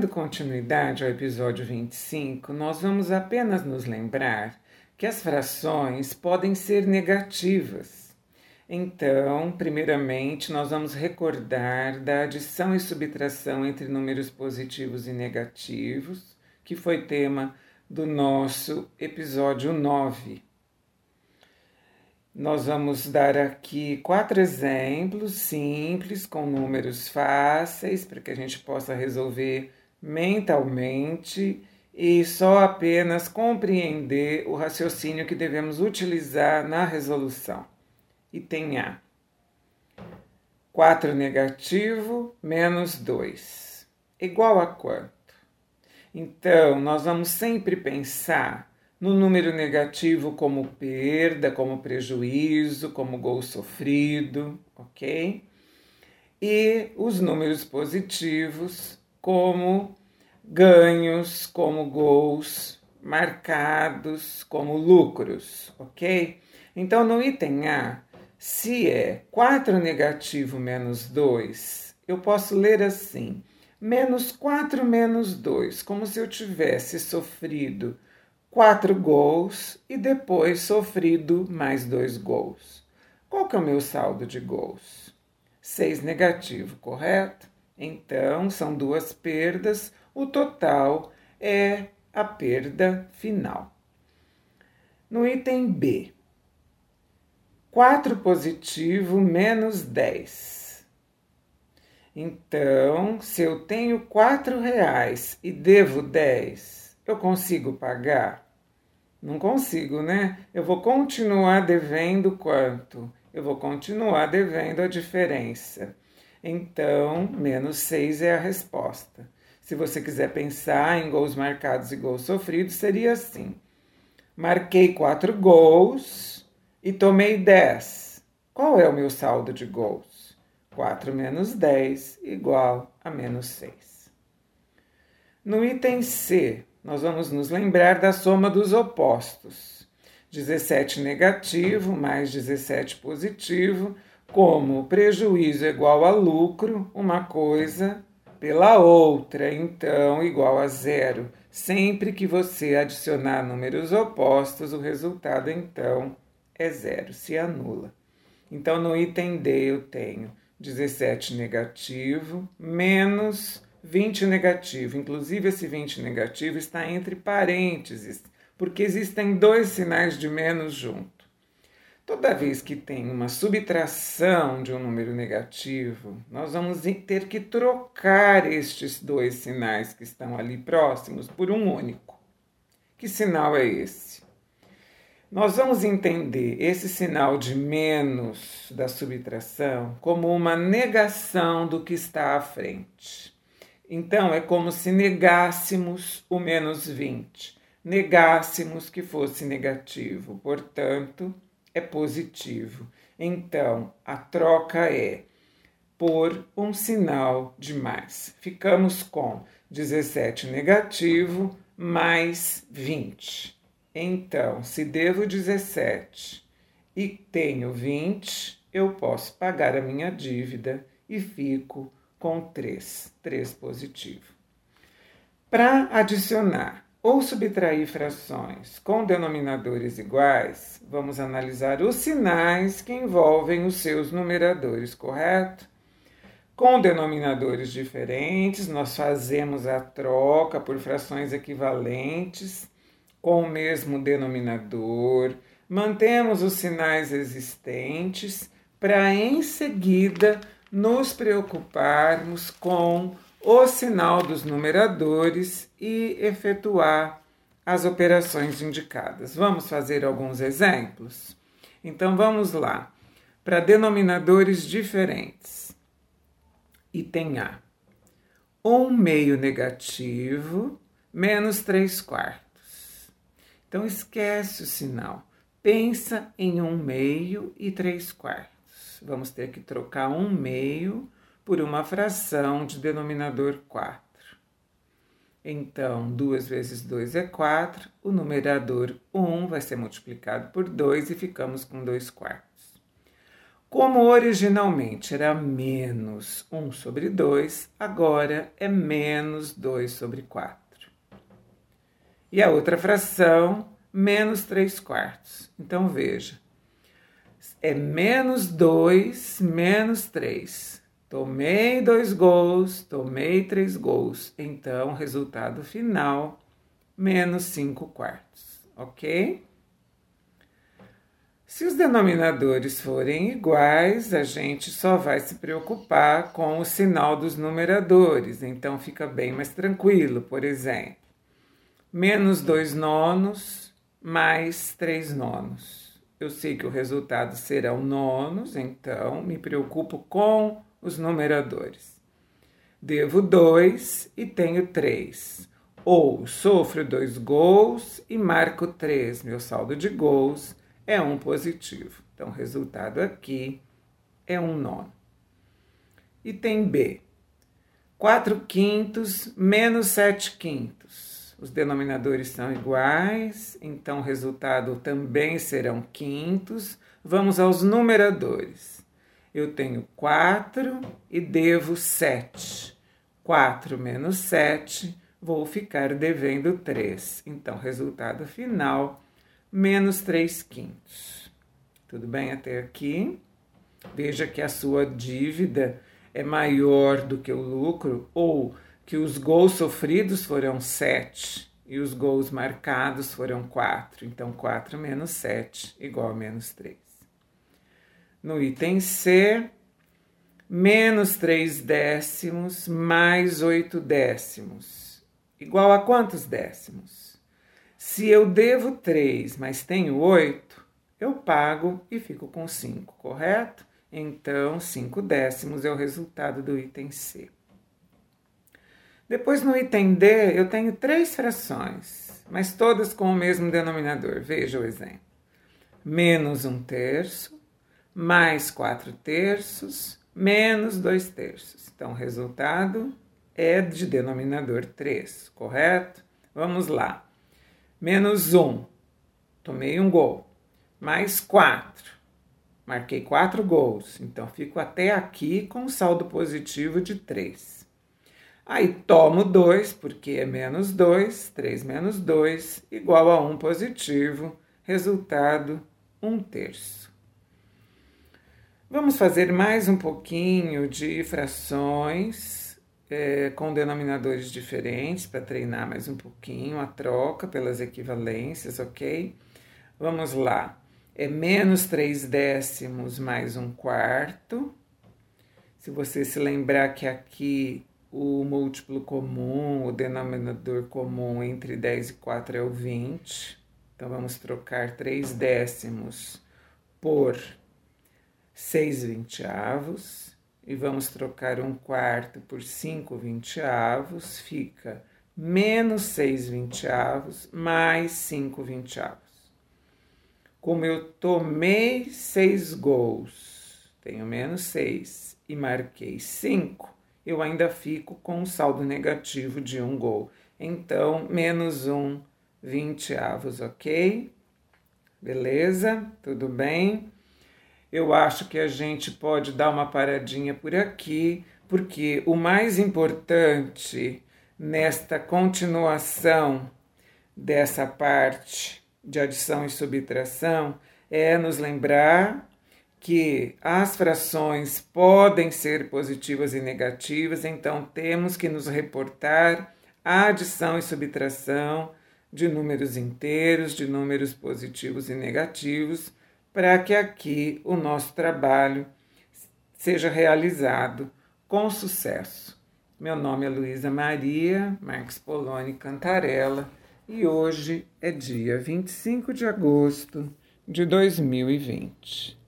Dando continuidade ao episódio 25, nós vamos apenas nos lembrar que as frações podem ser negativas. Então, primeiramente, nós vamos recordar da adição e subtração entre números positivos e negativos, que foi tema do nosso episódio 9. Nós vamos dar aqui quatro exemplos simples com números fáceis para que a gente possa resolver mentalmente e só apenas compreender o raciocínio que devemos utilizar na resolução. Item A. 4 negativo menos 2. Igual a quanto? Então, nós vamos sempre pensar no número negativo como perda, como prejuízo, como gol sofrido, ok? E os números positivos como ganhos, como gols marcados, como lucros, ok? Então no item A, se é 4 negativo menos 2, eu posso ler assim: menos 4 menos 2, como se eu tivesse sofrido quatro gols e depois sofrido mais dois gols. Qual que é o meu saldo de gols? Seis negativo, correto? Então, são duas perdas, o total é a perda final. No item B, 4 positivo menos 10. Então, se eu tenho quatro reais e devo 10, eu consigo pagar? Não consigo, né? Eu vou continuar devendo quanto? Eu vou continuar devendo a diferença. Então, menos 6 é a resposta. Se você quiser pensar em gols marcados e gols sofridos, seria assim: marquei 4 gols e tomei 10. Qual é o meu saldo de gols? 4 menos 10 igual a menos 6. No item C, nós vamos nos lembrar da soma dos opostos. 17 negativo mais 17 positivo, como prejuízo igual a lucro, uma coisa pela outra, então igual a zero. Sempre que você adicionar números opostos, o resultado então é zero, se anula. Então no item D eu tenho 17 negativo menos 20 negativo. Inclusive, esse 20 negativo está entre parênteses, porque existem dois sinais de menos junto. Toda vez que tem uma subtração de um número negativo, nós vamos ter que trocar estes dois sinais que estão ali próximos por um único. Que sinal é esse? Nós vamos entender esse sinal de menos da subtração como uma negação do que está à frente. Então é como se negássemos o menos 20, negássemos que fosse negativo, portanto, é positivo. Então a troca é por um sinal de mais. Ficamos com 17 negativo mais 20. Então, se devo 17 e tenho 20, eu posso pagar a minha dívida e fico com 3, 3 positivo. Para adicionar ou subtrair frações com denominadores iguais, vamos analisar os sinais que envolvem os seus numeradores, correto? Com denominadores diferentes, nós fazemos a troca por frações equivalentes com o mesmo denominador, mantemos os sinais existentes para em seguida nos preocuparmos com o sinal dos numeradores e efetuar as operações indicadas. Vamos fazer alguns exemplos? Então vamos lá. Para denominadores diferentes. Item A. Um meio negativo menos 3 quartos. Então esquece o sinal. Pensa em um meio e 3 quartos vamos ter que trocar um meio por uma fração de denominador 4. Então, 2 vezes 2 é 4, o numerador 1 vai ser multiplicado por 2 e ficamos com 2 quartos. Como originalmente era menos 1 sobre 2, agora é menos 2 sobre 4. E a outra fração, menos 3 quartos. Então veja, é menos 2 menos 3. Tomei dois gols, tomei três gols. Então, resultado final, menos 5 quartos. Ok? Se os denominadores forem iguais, a gente só vai se preocupar com o sinal dos numeradores, então fica bem mais tranquilo. Por exemplo, menos 2 nonos mais 3 nonos. Eu sei que o resultado serão nonos, então me preocupo com os numeradores. Devo 2 e tenho 3. Ou sofro dois gols e marco 3. Meu saldo de gols é um positivo. Então, o resultado aqui é um nono. Item B. 4 quintos menos 7 quintos. Os denominadores são iguais, então o resultado também serão quintos. Vamos aos numeradores. Eu tenho 4 e devo 7. 4 menos 7, vou ficar devendo 3. Então, resultado final menos 3 quintos. Tudo bem até aqui? Veja que a sua dívida é maior do que o lucro ou que os gols sofridos foram 7 e os gols marcados foram 4. Então, 4 menos 7 igual a menos 3. No item C, menos 3 décimos mais 8 décimos. Igual a quantos décimos? Se eu devo 3, mas tenho 8, eu pago e fico com 5, correto? Então, 5 décimos é o resultado do item C. Depois, no item D, eu tenho três frações, mas todas com o mesmo denominador. Veja o exemplo. Menos 1 terço, mais 4 terços, menos 2 terços. Então, o resultado é de denominador 3, correto? Vamos lá menos um, tomei um gol, mais quatro, marquei quatro gols, então fico até aqui com saldo positivo de três. Aí tomo dois, porque é menos dois, três menos dois, igual a um positivo, resultado um terço. Vamos fazer mais um pouquinho de frações é, com denominadores diferentes para treinar mais um pouquinho a troca pelas equivalências, ok? Vamos lá. É menos 3 décimos mais um quarto. Se você se lembrar que aqui o múltiplo comum, o denominador comum entre 10 e 4 é o 20. Então, vamos trocar 3 décimos por 6 vinteavos e vamos trocar um quarto por cinco vinteavos, fica menos seis vinteavos mais cinco vinteavos. Como eu tomei seis gols, tenho menos seis e marquei cinco, eu ainda fico com um saldo negativo de um gol. Então, menos um vinteavos, ok? Beleza? Tudo bem? Eu acho que a gente pode dar uma paradinha por aqui, porque o mais importante nesta continuação dessa parte de adição e subtração é nos lembrar que as frações podem ser positivas e negativas, então temos que nos reportar a adição e subtração de números inteiros, de números positivos e negativos para que aqui o nosso trabalho seja realizado com sucesso. Meu nome é Luísa Maria Marques Poloni Cantarella e hoje é dia 25 de agosto de 2020.